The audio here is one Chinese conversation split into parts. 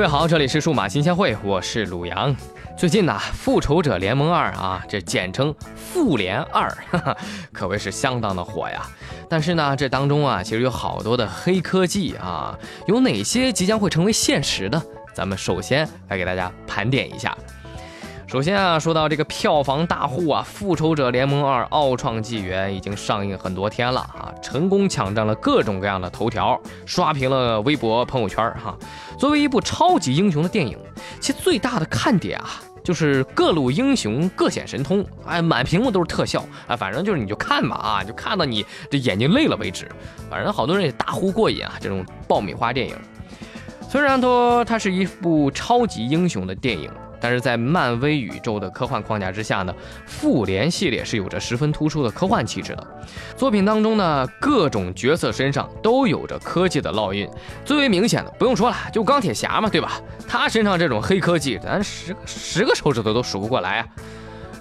各位好，这里是数码新鲜会，我是鲁阳。最近呢，《复仇者联盟二》啊，这简称“复联二”，可谓是相当的火呀。但是呢，这当中啊，其实有好多的黑科技啊，有哪些即将会成为现实的？咱们首先来给大家盘点一下。首先啊，说到这个票房大户啊，《复仇者联盟二：奥创纪元》已经上映很多天了啊，成功抢占了各种各样的头条，刷屏了微博朋友圈哈。作为一部超级英雄的电影，其最大的看点啊，就是各路英雄各显神通，哎，满屏幕都是特效啊，反正就是你就看吧啊，就看到你这眼睛累了为止。反正好多人也大呼过瘾啊，这种爆米花电影。虽然说它是一部超级英雄的电影。但是在漫威宇宙的科幻框架之下呢，复联系列是有着十分突出的科幻气质的。作品当中呢，各种角色身上都有着科技的烙印。最为明显的不用说了，就钢铁侠嘛，对吧？他身上这种黑科技，咱十个十个手指头都数不过来啊。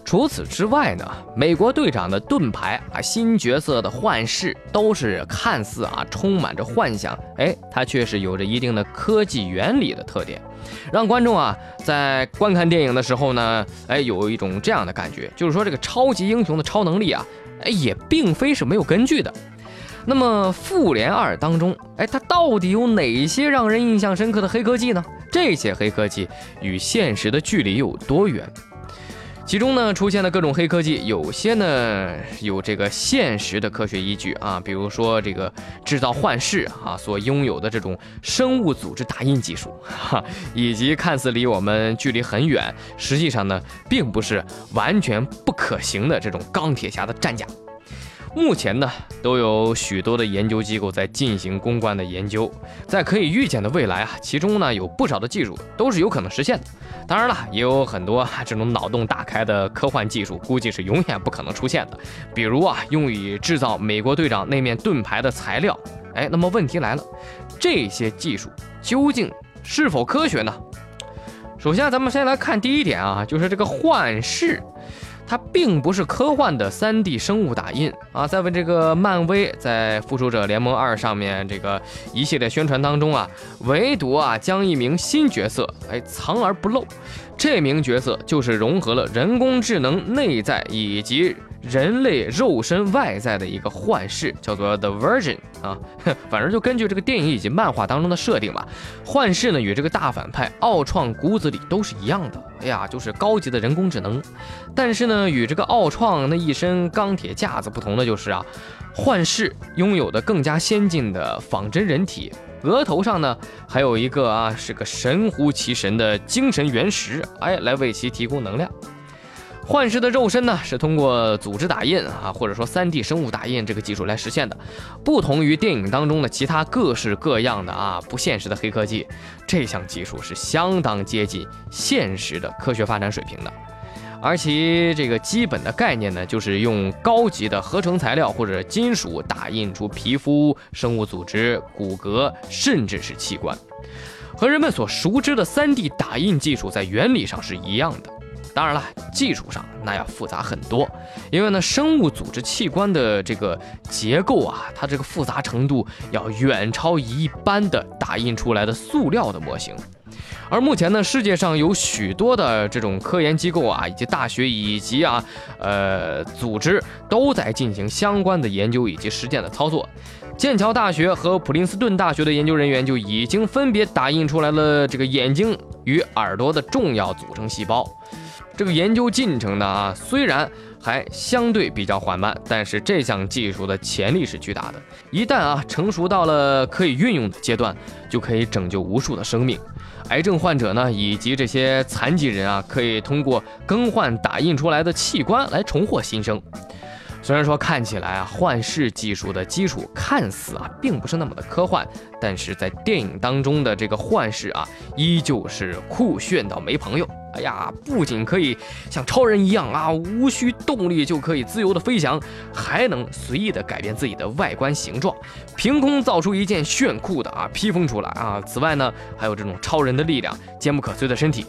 除此之外呢，美国队长的盾牌啊，新角色的幻视都是看似啊充满着幻想，哎，它却是有着一定的科技原理的特点，让观众啊在观看电影的时候呢，哎，有一种这样的感觉，就是说这个超级英雄的超能力啊，哎，也并非是没有根据的。那么《复联二》当中，哎，它到底有哪些让人印象深刻的黑科技呢？这些黑科技与现实的距离有多远？其中呢出现的各种黑科技，有些呢有这个现实的科学依据啊，比如说这个制造幻视啊所拥有的这种生物组织打印技术，哈，以及看似离我们距离很远，实际上呢并不是完全不可行的这种钢铁侠的战甲。目前呢，都有许多的研究机构在进行攻关的研究，在可以预见的未来啊，其中呢有不少的技术都是有可能实现的。当然了，也有很多这种脑洞大开的科幻技术，估计是永远不可能出现的。比如啊，用以制造美国队长那面盾牌的材料。哎，那么问题来了，这些技术究竟是否科学呢？首先，咱们先来看第一点啊，就是这个幻视。它并不是科幻的 3D 生物打印。啊，在为这个漫威在复仇者联盟二上面这个一系列宣传当中啊，唯独啊将一名新角色哎藏而不露，这名角色就是融合了人工智能内在以及。人类肉身外在的一个幻视，叫做 The Virgin 啊，反正就根据这个电影以及漫画当中的设定吧。幻视呢与这个大反派奥创骨子里都是一样的，哎呀，就是高级的人工智能。但是呢，与这个奥创那一身钢铁架子不同的就是啊，幻视拥有的更加先进的仿真人体，额头上呢还有一个啊是个神乎其神的精神原石，哎，来为其提供能量。幻视的肉身呢，是通过组织打印啊，或者说 3D 生物打印这个技术来实现的。不同于电影当中的其他各式各样的啊不现实的黑科技，这项技术是相当接近现实的科学发展水平的。而其这个基本的概念呢，就是用高级的合成材料或者金属打印出皮肤、生物组织、骨骼，甚至是器官，和人们所熟知的 3D 打印技术在原理上是一样的。当然了，技术上那要复杂很多，因为呢，生物组织器官的这个结构啊，它这个复杂程度要远超一般的打印出来的塑料的模型。而目前呢，世界上有许多的这种科研机构啊，以及大学以及啊，呃，组织都在进行相关的研究以及实践的操作。剑桥大学和普林斯顿大学的研究人员就已经分别打印出来了这个眼睛与耳朵的重要组成细胞。这个研究进程呢啊，虽然还相对比较缓慢，但是这项技术的潜力是巨大的。一旦啊成熟到了可以运用的阶段，就可以拯救无数的生命。癌症患者呢，以及这些残疾人啊，可以通过更换打印出来的器官来重获新生。虽然说看起来啊，幻视技术的基础看似啊，并不是那么的科幻，但是在电影当中的这个幻视啊，依旧是酷炫到没朋友。哎呀，不仅可以像超人一样啊，无需动力就可以自由的飞翔，还能随意的改变自己的外观形状，凭空造出一件炫酷的啊披风出来啊。此外呢，还有这种超人的力量，坚不可摧的身体。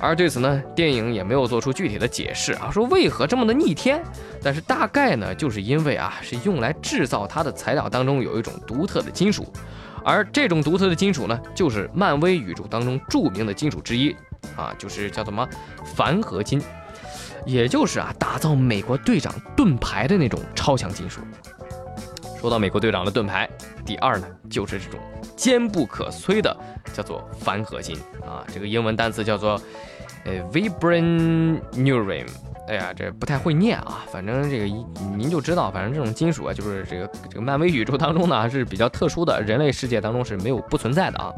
而对此呢，电影也没有做出具体的解释啊，说为何这么的逆天。但是大概呢，就是因为啊，是用来制造它的材料当中有一种独特的金属。而这种独特的金属呢，就是漫威宇宙当中著名的金属之一啊，就是叫什么钒合金，也就是啊打造美国队长盾牌的那种超强金属。说到美国队长的盾牌，第二呢就是这种坚不可摧的，叫做钒合金啊，这个英文单词叫做呃 vibranium。哎呀，这不太会念啊，反正这个您就知道，反正这种金属啊，就是这个这个漫威宇宙当中呢还是比较特殊的，人类世界当中是没有不存在的啊。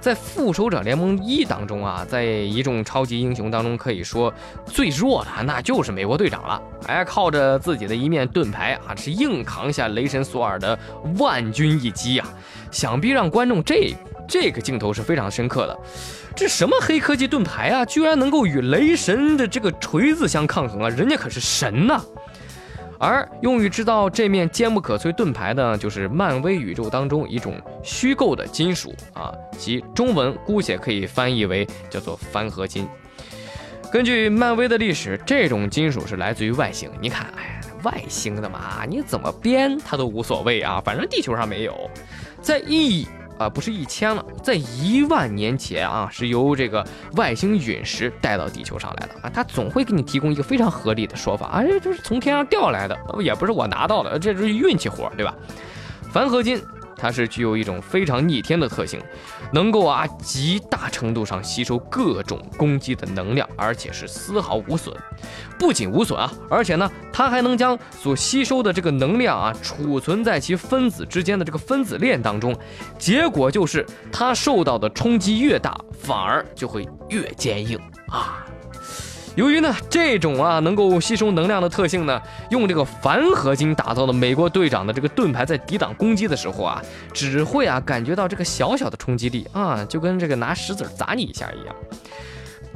在复仇者联盟一当中啊，在一众超级英雄当中，可以说最弱的那就是美国队长了。哎，靠着自己的一面盾牌啊，是硬扛下雷神索尔的万钧一击啊！想必让观众这这个镜头是非常深刻的。这什么黑科技盾牌啊，居然能够与雷神的这个锤子相抗衡啊！人家可是神呐！而用于制造这面坚不可摧盾牌的，就是漫威宇宙当中一种虚构的金属啊，其中文姑且可以翻译为叫做翻合金。根据漫威的历史，这种金属是来自于外星。你看，哎，外星的嘛，你怎么编它都无所谓啊，反正地球上没有。在一。啊，不是一千了，在一万年前啊，是由这个外星陨石带到地球上来的啊，它总会给你提供一个非常合理的说法，啊，这就是从天上掉来的，也不是我拿到的，这是运气活，对吧？钒合金。它是具有一种非常逆天的特性，能够啊极大程度上吸收各种攻击的能量，而且是丝毫无损。不仅无损啊，而且呢，它还能将所吸收的这个能量啊储存在其分子之间的这个分子链当中，结果就是它受到的冲击越大，反而就会越坚硬啊。由于呢这种啊能够吸收能量的特性呢，用这个钒合金打造的美国队长的这个盾牌在抵挡攻击的时候啊，只会啊感觉到这个小小的冲击力啊，就跟这个拿石子砸你一下一样。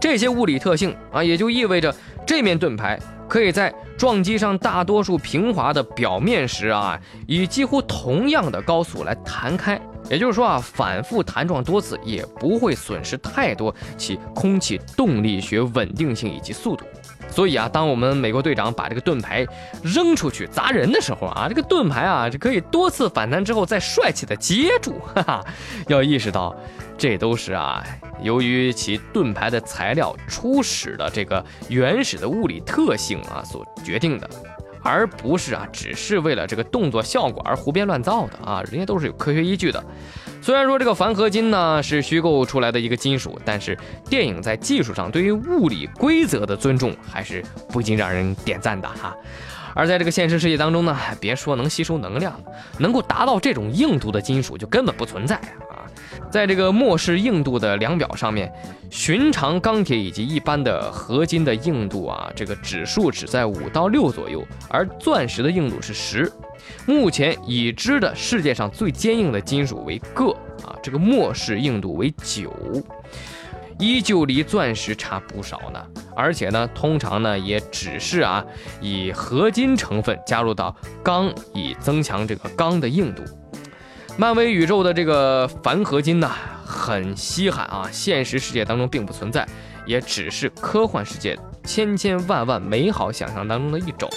这些物理特性啊，也就意味着这面盾牌可以在撞击上大多数平滑的表面时啊，以几乎同样的高速来弹开。也就是说啊，反复弹撞多次也不会损失太多其空气动力学稳定性以及速度。所以啊，当我们美国队长把这个盾牌扔出去砸人的时候啊，这个盾牌啊就可以多次反弹之后再帅气的接住。哈哈，要意识到，这都是啊，由于其盾牌的材料初始的这个原始的物理特性啊所决定的。而不是啊，只是为了这个动作效果而胡编乱造的啊，人家都是有科学依据的。虽然说这个钒合金呢是虚构出来的一个金属，但是电影在技术上对于物理规则的尊重还是不禁让人点赞的哈。而在这个现实世界当中呢，别说能吸收能量，能够达到这种硬度的金属就根本不存在啊。在这个末世硬度的量表上面，寻常钢铁以及一般的合金的硬度啊，这个指数只在五到六左右，而钻石的硬度是十。目前已知的世界上最坚硬的金属为铬啊，这个末世硬度为九，依旧离钻石差不少呢。而且呢，通常呢也只是啊以合金成分加入到钢，以增强这个钢的硬度。漫威宇宙的这个钒合金呢，很稀罕啊，现实世界当中并不存在，也只是科幻世界千千万万美好想象当中的一种。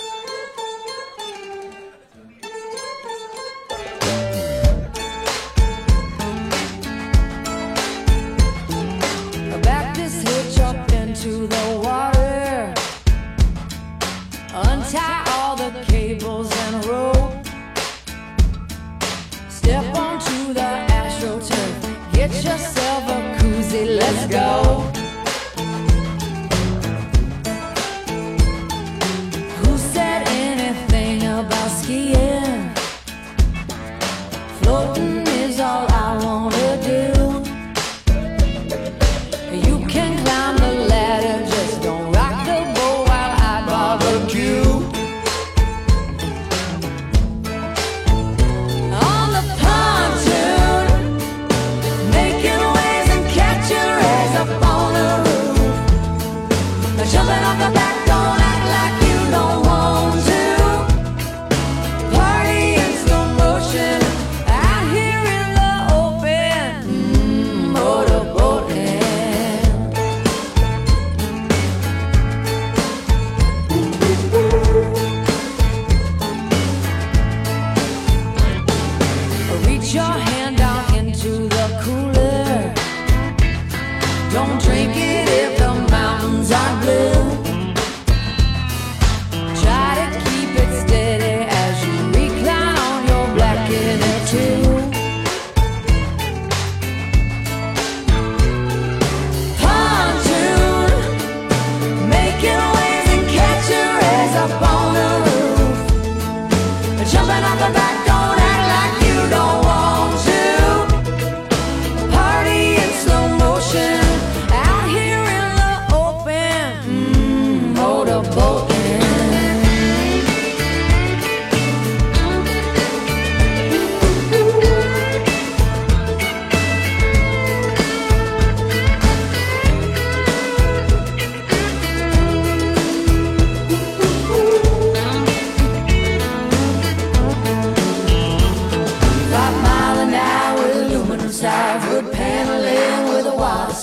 let's go.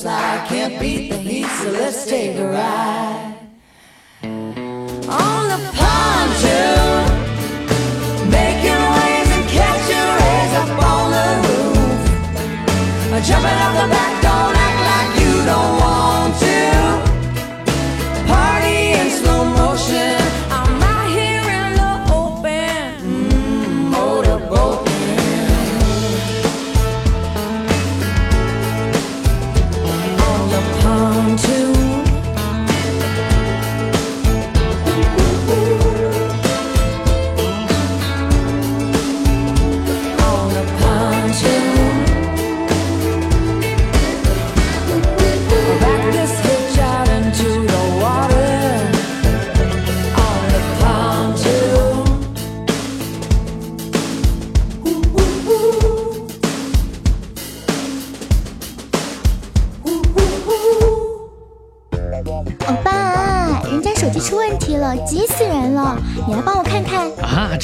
I can't beat the heat, so let's take a ride.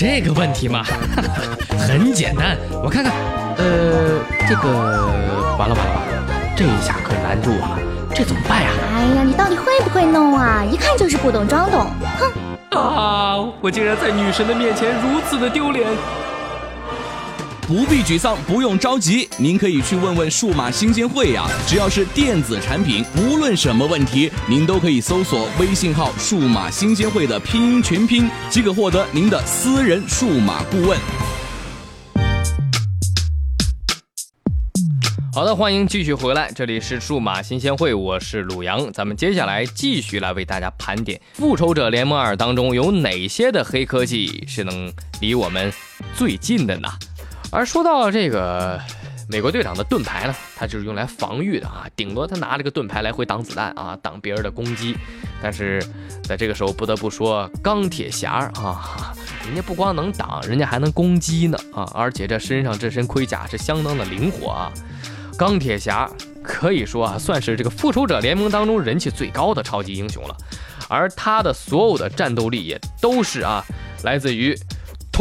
这个问题嘛，很简单，我看看，呃，这个完了完了完了，这一下可难住啊，这怎么办呀？哎呀，你到底会不会弄啊？一看就是不懂装懂，哼！啊，我竟然在女神的面前如此的丢脸。不必沮丧，不用着急，您可以去问问数码新鲜会呀。只要是电子产品，无论什么问题，您都可以搜索微信号“数码新鲜会”的拼音全拼，即可获得您的私人数码顾问。好的，欢迎继续回来，这里是数码新鲜会，我是鲁阳，咱们接下来继续来为大家盘点《复仇者联盟二》当中有哪些的黑科技是能离我们最近的呢？而说到这个美国队长的盾牌呢，它就是用来防御的啊，顶多他拿这个盾牌来回挡子弹啊，挡别人的攻击。但是在这个时候，不得不说钢铁侠啊，人家不光能挡，人家还能攻击呢啊，而且这身上这身盔甲是相当的灵活啊。钢铁侠可以说啊，算是这个复仇者联盟当中人气最高的超级英雄了，而他的所有的战斗力也都是啊，来自于。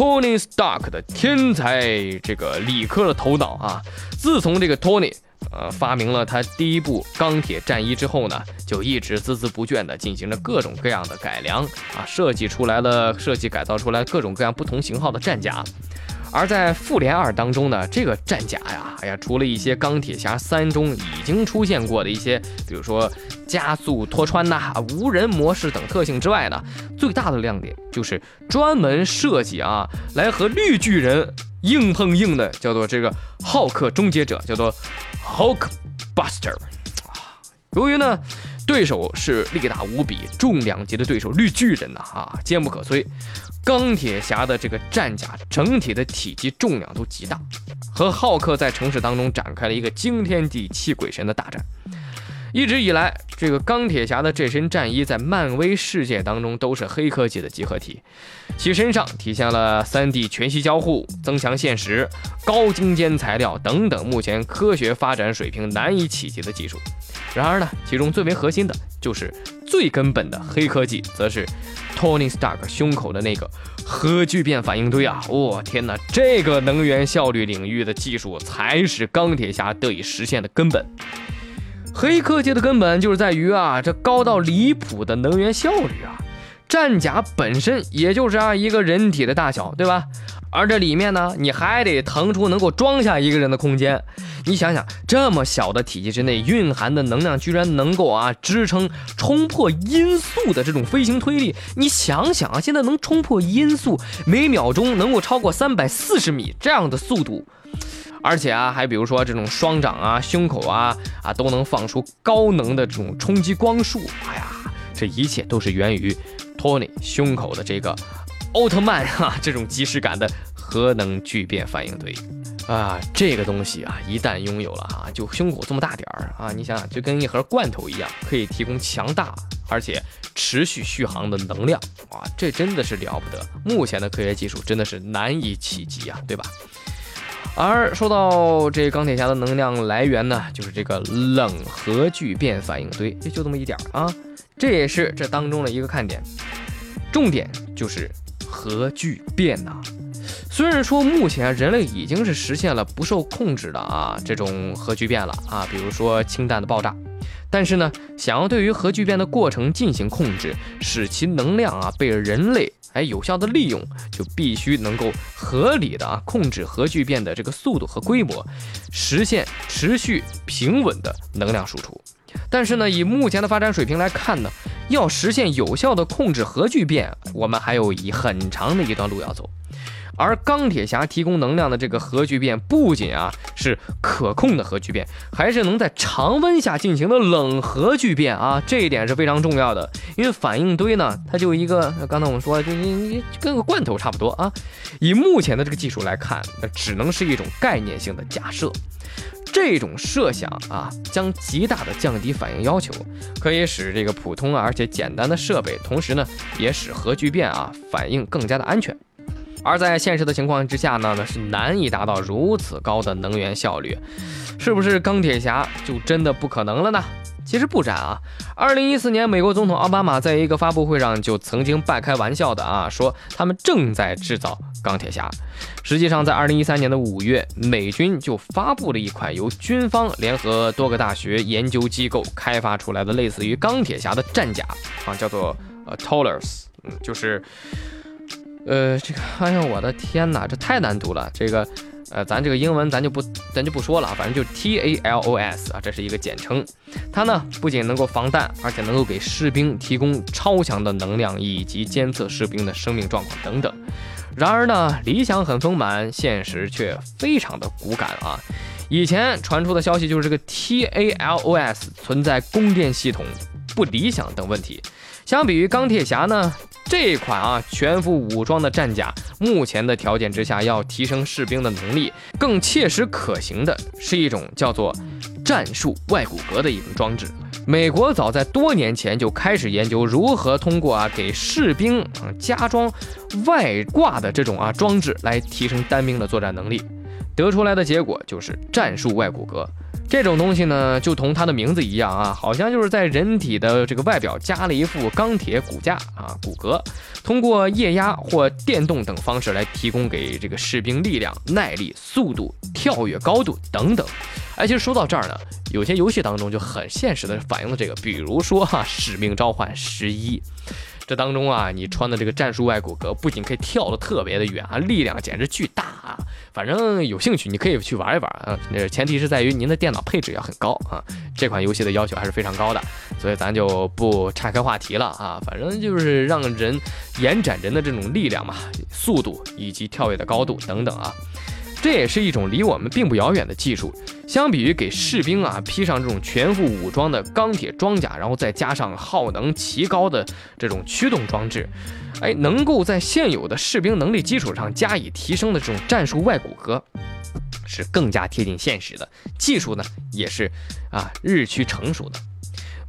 Tony Stark 的天才这个理科的头脑啊，自从这个 Tony 呃发明了他第一部钢铁战衣之后呢，就一直孜孜不倦地进行着各种各样的改良啊，设计出来了，设计改造出来各种各样不同型号的战甲。而在复联二当中呢，这个战甲呀，哎呀，除了一些钢铁侠三中已经出现过的一些，比如说加速脱穿呐、无人模式等特性之外呢，最大的亮点就是专门设计啊，来和绿巨人硬碰硬的，叫做这个浩克终结者，叫做 Hulk Buster。由于呢。对手是力大无比、重量级的对手绿巨人呐啊，坚不可摧。钢铁侠的这个战甲整体的体积重量都极大，和浩克在城市当中展开了一个惊天地泣鬼神的大战。一直以来，这个钢铁侠的这身战衣在漫威世界当中都是黑科技的集合体，其身上体现了 3D 全息交互、增强现实、高精尖材料等等目前科学发展水平难以企及的技术。然而呢，其中最为核心的就是最根本的黑科技，则是 Tony Stark 胸口的那个核聚变反应堆啊！我天哪，这个能源效率领域的技术才是钢铁侠得以实现的根本。黑科技的根本就是在于啊，这高到离谱的能源效率啊！战甲本身也就是啊一个人体的大小，对吧？而这里面呢，你还得腾出能够装下一个人的空间。你想想，这么小的体积之内蕴含的能量，居然能够啊支撑冲破音速的这种飞行推力。你想想啊，现在能冲破音速，每秒钟能够超过三百四十米这样的速度，而且啊，还比如说这种双掌啊、胸口啊啊都能放出高能的这种冲击光束。哎呀，这一切都是源于托尼胸口的这个。奥特曼 哈，这种即视感的核能聚变反应堆啊，这个东西啊，一旦拥有了哈，就胸口这么大点儿啊，你想想，就跟一盒罐头一样，可以提供强大而且持续续航的能量啊，这真的是了不得。目前的科学技术真的是难以企及啊，对吧？而说到这钢铁侠的能量来源呢，就是这个冷核聚变反应堆，就这么一点儿啊，这也是这当中的一个看点，重点就是。核聚变呐，虽然说目前人类已经是实现了不受控制的啊这种核聚变了啊，比如说氢弹的爆炸，但是呢，想要对于核聚变的过程进行控制，使其能量啊被人类哎有效的利用，就必须能够合理的啊控制核聚变的这个速度和规模，实现持续平稳的能量输出。但是呢，以目前的发展水平来看呢，要实现有效的控制核聚变，我们还有一很长的一段路要走。而钢铁侠提供能量的这个核聚变，不仅啊是可控的核聚变，还是能在常温下进行的冷核聚变啊，这一点是非常重要的。因为反应堆呢，它就一个，刚才我们说，就你你跟个罐头差不多啊。以目前的这个技术来看，那只能是一种概念性的假设。这种设想啊，将极大的降低反应要求，可以使这个普通而且简单的设备，同时呢，也使核聚变啊反应更加的安全。而在现实的情况之下呢，那是难以达到如此高的能源效率，是不是钢铁侠就真的不可能了呢？其实不然啊。二零一四年，美国总统奥巴马在一个发布会上就曾经半开玩笑的啊说，他们正在制造钢铁侠。实际上，在二零一三年的五月，美军就发布了一款由军方联合多个大学研究机构开发出来的类似于钢铁侠的战甲啊，叫做呃 Taurus，就是。呃，这个，哎呀，我的天哪，这太难读了。这个，呃，咱这个英文咱就不，咱就不说了，反正就 T A L O S 啊，这是一个简称。它呢，不仅能够防弹，而且能够给士兵提供超强的能量，以及监测士兵的生命状况等等。然而呢，理想很丰满，现实却非常的骨感啊。以前传出的消息就是这个 T A L O S 存在供电系统不理想等问题。相比于钢铁侠呢？这款啊全副武装的战甲，目前的条件之下，要提升士兵的能力，更切实可行的是一种叫做战术外骨骼的一种装置。美国早在多年前就开始研究如何通过啊给士兵啊加装外挂的这种啊装置来提升单兵的作战能力，得出来的结果就是战术外骨骼。这种东西呢，就同它的名字一样啊，好像就是在人体的这个外表加了一副钢铁骨架啊，骨骼，通过液压或电动等方式来提供给这个士兵力量、耐力、速度、跳跃高度等等。哎，其实说到这儿呢，有些游戏当中就很现实的反映了这个，比如说哈，《使命召唤十一》。这当中啊，你穿的这个战术外骨骼不仅可以跳得特别的远啊，力量简直巨大啊！反正有兴趣你可以去玩一玩啊，那前提是在于您的电脑配置要很高啊。这款游戏的要求还是非常高的，所以咱就不岔开话题了啊。反正就是让人延展人的这种力量嘛，速度以及跳跃的高度等等啊。这也是一种离我们并不遥远的技术。相比于给士兵啊披上这种全副武装的钢铁装甲，然后再加上耗能极高的这种驱动装置，哎，能够在现有的士兵能力基础上加以提升的这种战术外骨骼，是更加贴近现实的。技术呢，也是啊日趋成熟的。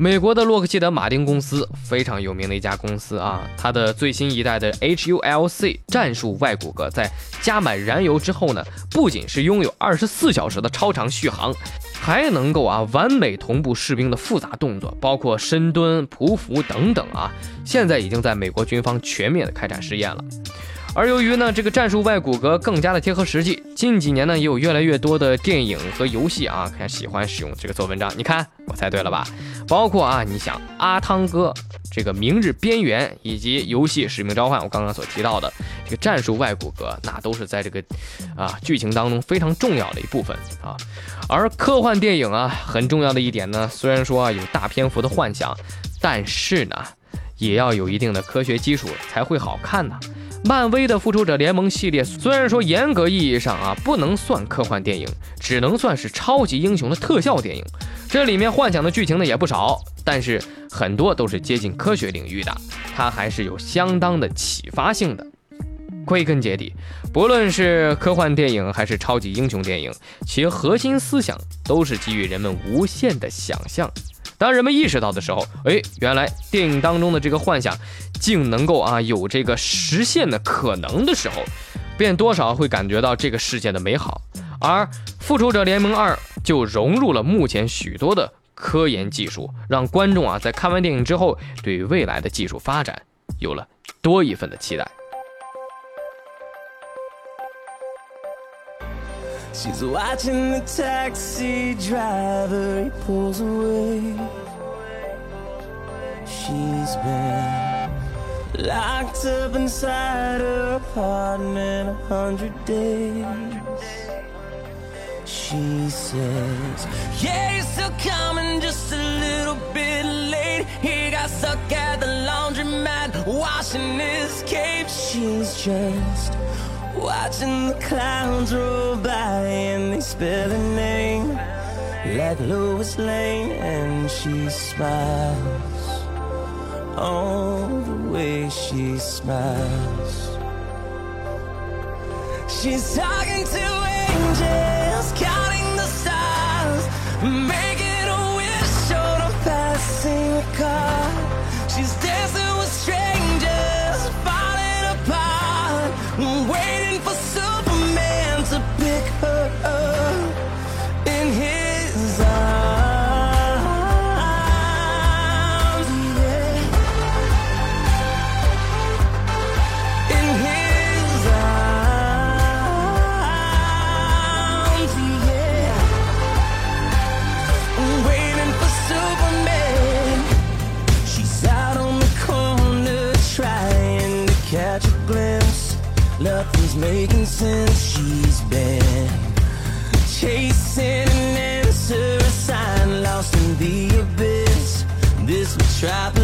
美国的洛克希德马丁公司非常有名的一家公司啊，它的最新一代的 HULC 战术外骨骼在加满燃油之后呢，不仅是拥有二十四小时的超长续航，还能够啊完美同步士兵的复杂动作，包括深蹲、匍匐等等啊，现在已经在美国军方全面的开展试验了。而由于呢，这个战术外骨骼更加的贴合实际，近几年呢，也有越来越多的电影和游戏啊，看喜欢使用这个做文章。你看，我猜对了吧？包括啊，你想阿汤哥这个《明日边缘》，以及游戏《使命召唤》，我刚刚所提到的这个战术外骨骼，那都是在这个啊剧情当中非常重要的一部分啊。而科幻电影啊，很重要的一点呢，虽然说啊有大篇幅的幻想，但是呢，也要有一定的科学基础才会好看呢。漫威的复仇者联盟系列虽然说严格意义上啊不能算科幻电影，只能算是超级英雄的特效电影。这里面幻想的剧情呢也不少，但是很多都是接近科学领域的，它还是有相当的启发性的。归根结底，不论是科幻电影还是超级英雄电影，其核心思想都是给予人们无限的想象。当人们意识到的时候，哎，原来电影当中的这个幻想，竟能够啊有这个实现的可能的时候，便多少会感觉到这个世界的美好。而《复仇者联盟二》就融入了目前许多的科研技术，让观众啊在看完电影之后，对未来的技术发展有了多一份的期待。She's watching the taxi driver, he pulls away. She's been locked up inside her apartment a hundred days. She says, Yeah, you're still coming just a little bit late. He got stuck at the laundromat washing his cape. She's just Watching the clouds roll by and they spell her name like Lois Lane, and she smiles. Oh, the way she smiles. She's talking to angels, counting the stars, making a wish on a passing car. since she's been chasing an answer, a sign lost in the abyss. This was trapping.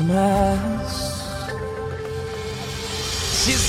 Christmas. She's